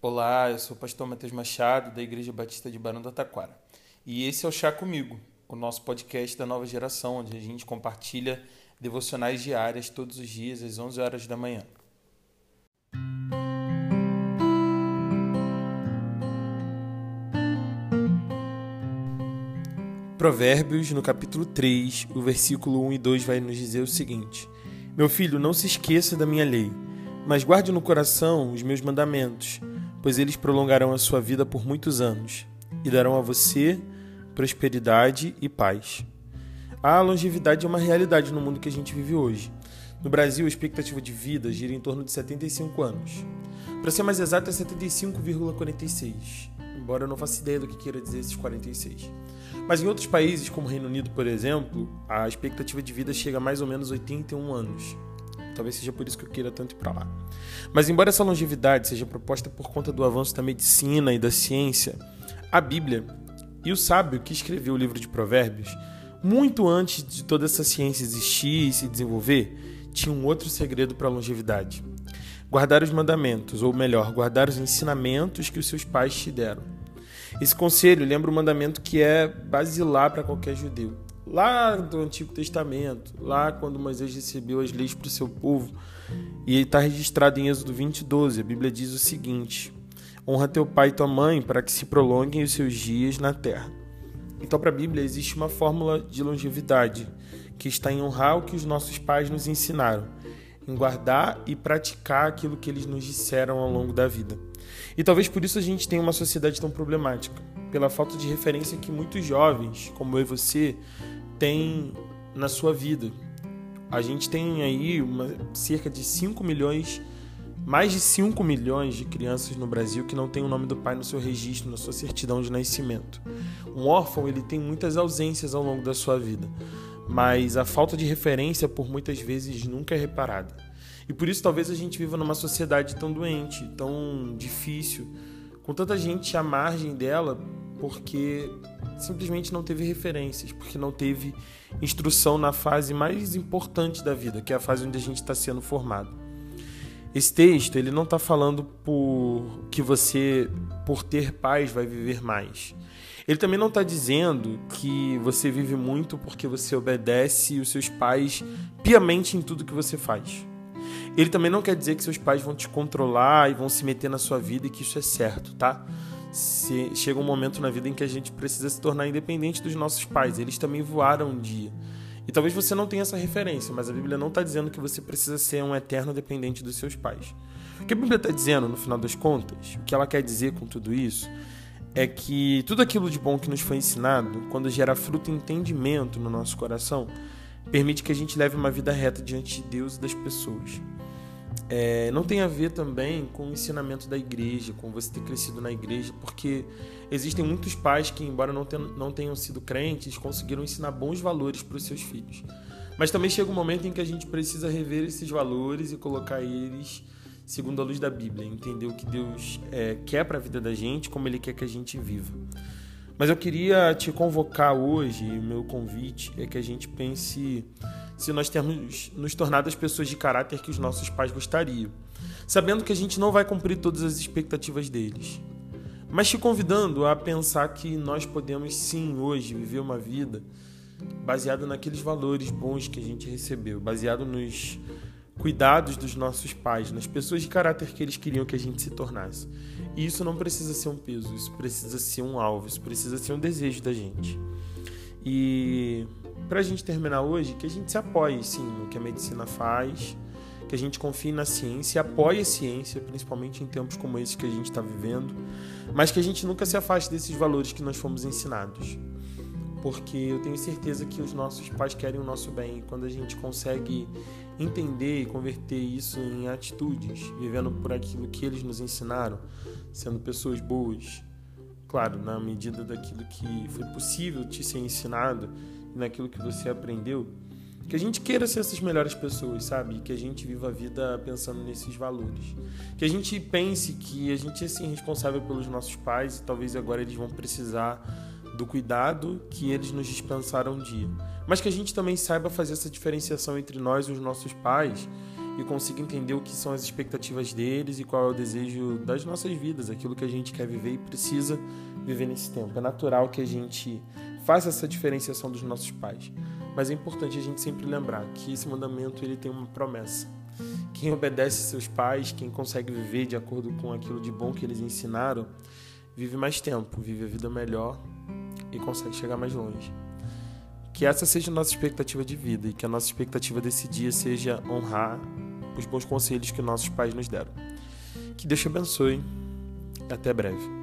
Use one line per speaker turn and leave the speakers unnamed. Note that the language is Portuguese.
Olá, eu sou o pastor Matheus Machado, da Igreja Batista de Barão do Taquara. E esse é o Chá Comigo, o nosso podcast da nova geração, onde a gente compartilha devocionais diárias todos os dias, às 11 horas da manhã. Provérbios, no capítulo 3, o versículo 1 e 2 vai nos dizer o seguinte: Meu filho, não se esqueça da minha lei, mas guarde no coração os meus mandamentos pois eles prolongarão a sua vida por muitos anos e darão a você prosperidade e paz. A longevidade é uma realidade no mundo que a gente vive hoje. No Brasil, a expectativa de vida gira em torno de 75 anos. Para ser mais exato, é 75,46, embora eu não faça ideia do que queira dizer esses 46. Mas em outros países, como o Reino Unido, por exemplo, a expectativa de vida chega a mais ou menos 81 anos. Talvez seja por isso que eu queira tanto ir para lá. Mas embora essa longevidade seja proposta por conta do avanço da medicina e da ciência, a Bíblia e o sábio que escreveu o livro de Provérbios, muito antes de toda essa ciência existir e se desenvolver, tinha um outro segredo para a longevidade: guardar os mandamentos, ou melhor, guardar os ensinamentos que os seus pais te deram. Esse conselho lembra o mandamento que é basilar para qualquer judeu lá do Antigo Testamento, lá quando Moisés recebeu as leis para o seu povo, e está registrado em Êxodo 20, 12. A Bíblia diz o seguinte: Honra teu pai e tua mãe para que se prolonguem os seus dias na terra. Então, para a Bíblia, existe uma fórmula de longevidade que está em honrar o que os nossos pais nos ensinaram, em guardar e praticar aquilo que eles nos disseram ao longo da vida. E talvez por isso a gente tenha uma sociedade tão problemática, pela falta de referência que muitos jovens, como eu e você, tem na sua vida. A gente tem aí uma, cerca de 5 milhões, mais de 5 milhões de crianças no Brasil que não tem o nome do pai no seu registro, na sua certidão de nascimento. Um órfão ele tem muitas ausências ao longo da sua vida, mas a falta de referência por muitas vezes nunca é reparada. E por isso talvez a gente viva numa sociedade tão doente, tão difícil, com tanta gente à margem dela porque simplesmente não teve referências, porque não teve instrução na fase mais importante da vida, que é a fase onde a gente está sendo formado. Esse texto ele não está falando por que você, por ter paz, vai viver mais. Ele também não está dizendo que você vive muito porque você obedece os seus pais piamente em tudo que você faz. Ele também não quer dizer que seus pais vão te controlar e vão se meter na sua vida e que isso é certo, tá? se, chega um momento na vida em que a gente precisa se tornar independente dos nossos pais. Eles também voaram um dia. E talvez você não tenha essa referência, mas a Bíblia não está dizendo que você precisa ser um eterno dependente dos seus pais. O que a Bíblia está dizendo, no final das contas, o que ela quer dizer com tudo isso, é que tudo aquilo de bom que nos foi ensinado, quando gera fruto e entendimento no nosso coração, permite que a gente leve uma vida reta diante de Deus e das pessoas é, não tem a ver também com o ensinamento da igreja, com você ter crescido na igreja, porque existem muitos pais que, embora não tenham, não tenham sido crentes, conseguiram ensinar bons valores para os seus filhos. Mas também chega um momento em que a gente precisa rever esses valores e colocar eles segundo a luz da Bíblia, entender o que Deus é, quer para a vida da gente, como Ele quer que a gente viva. Mas eu queria te convocar hoje, meu convite é que a gente pense se nós temos nos tornado as pessoas de caráter que os nossos pais gostariam, sabendo que a gente não vai cumprir todas as expectativas deles. Mas te convidando a pensar que nós podemos sim hoje viver uma vida baseada naqueles valores bons que a gente recebeu, baseado nos cuidados dos nossos pais, nas pessoas de caráter que eles queriam que a gente se tornasse. E isso não precisa ser um peso, isso precisa ser um alvo, isso precisa ser um desejo da gente. E para a gente terminar hoje, que a gente se apoie sim no que a medicina faz, que a gente confie na ciência, apoie a ciência, principalmente em tempos como esses que a gente está vivendo, mas que a gente nunca se afaste desses valores que nós fomos ensinados. Porque eu tenho certeza que os nossos pais querem o nosso bem e quando a gente consegue entender e converter isso em atitudes, vivendo por aquilo que eles nos ensinaram, sendo pessoas boas, claro, na medida daquilo que foi possível te ser ensinado e naquilo que você aprendeu, que a gente queira ser essas melhores pessoas, sabe? Que a gente viva a vida pensando nesses valores. Que a gente pense que a gente é responsável pelos nossos pais e talvez agora eles vão precisar do cuidado que eles nos dispensaram um dia. Mas que a gente também saiba fazer essa diferenciação entre nós e os nossos pais e consiga entender o que são as expectativas deles e qual é o desejo das nossas vidas, aquilo que a gente quer viver e precisa viver nesse tempo. É natural que a gente faça essa diferenciação dos nossos pais, mas é importante a gente sempre lembrar que esse mandamento ele tem uma promessa. Quem obedece seus pais, quem consegue viver de acordo com aquilo de bom que eles ensinaram, vive mais tempo, vive a vida melhor e consegue chegar mais longe. Que essa seja a nossa expectativa de vida e que a nossa expectativa desse dia seja honrar os bons conselhos que nossos pais nos deram. Que Deus te abençoe. Até breve.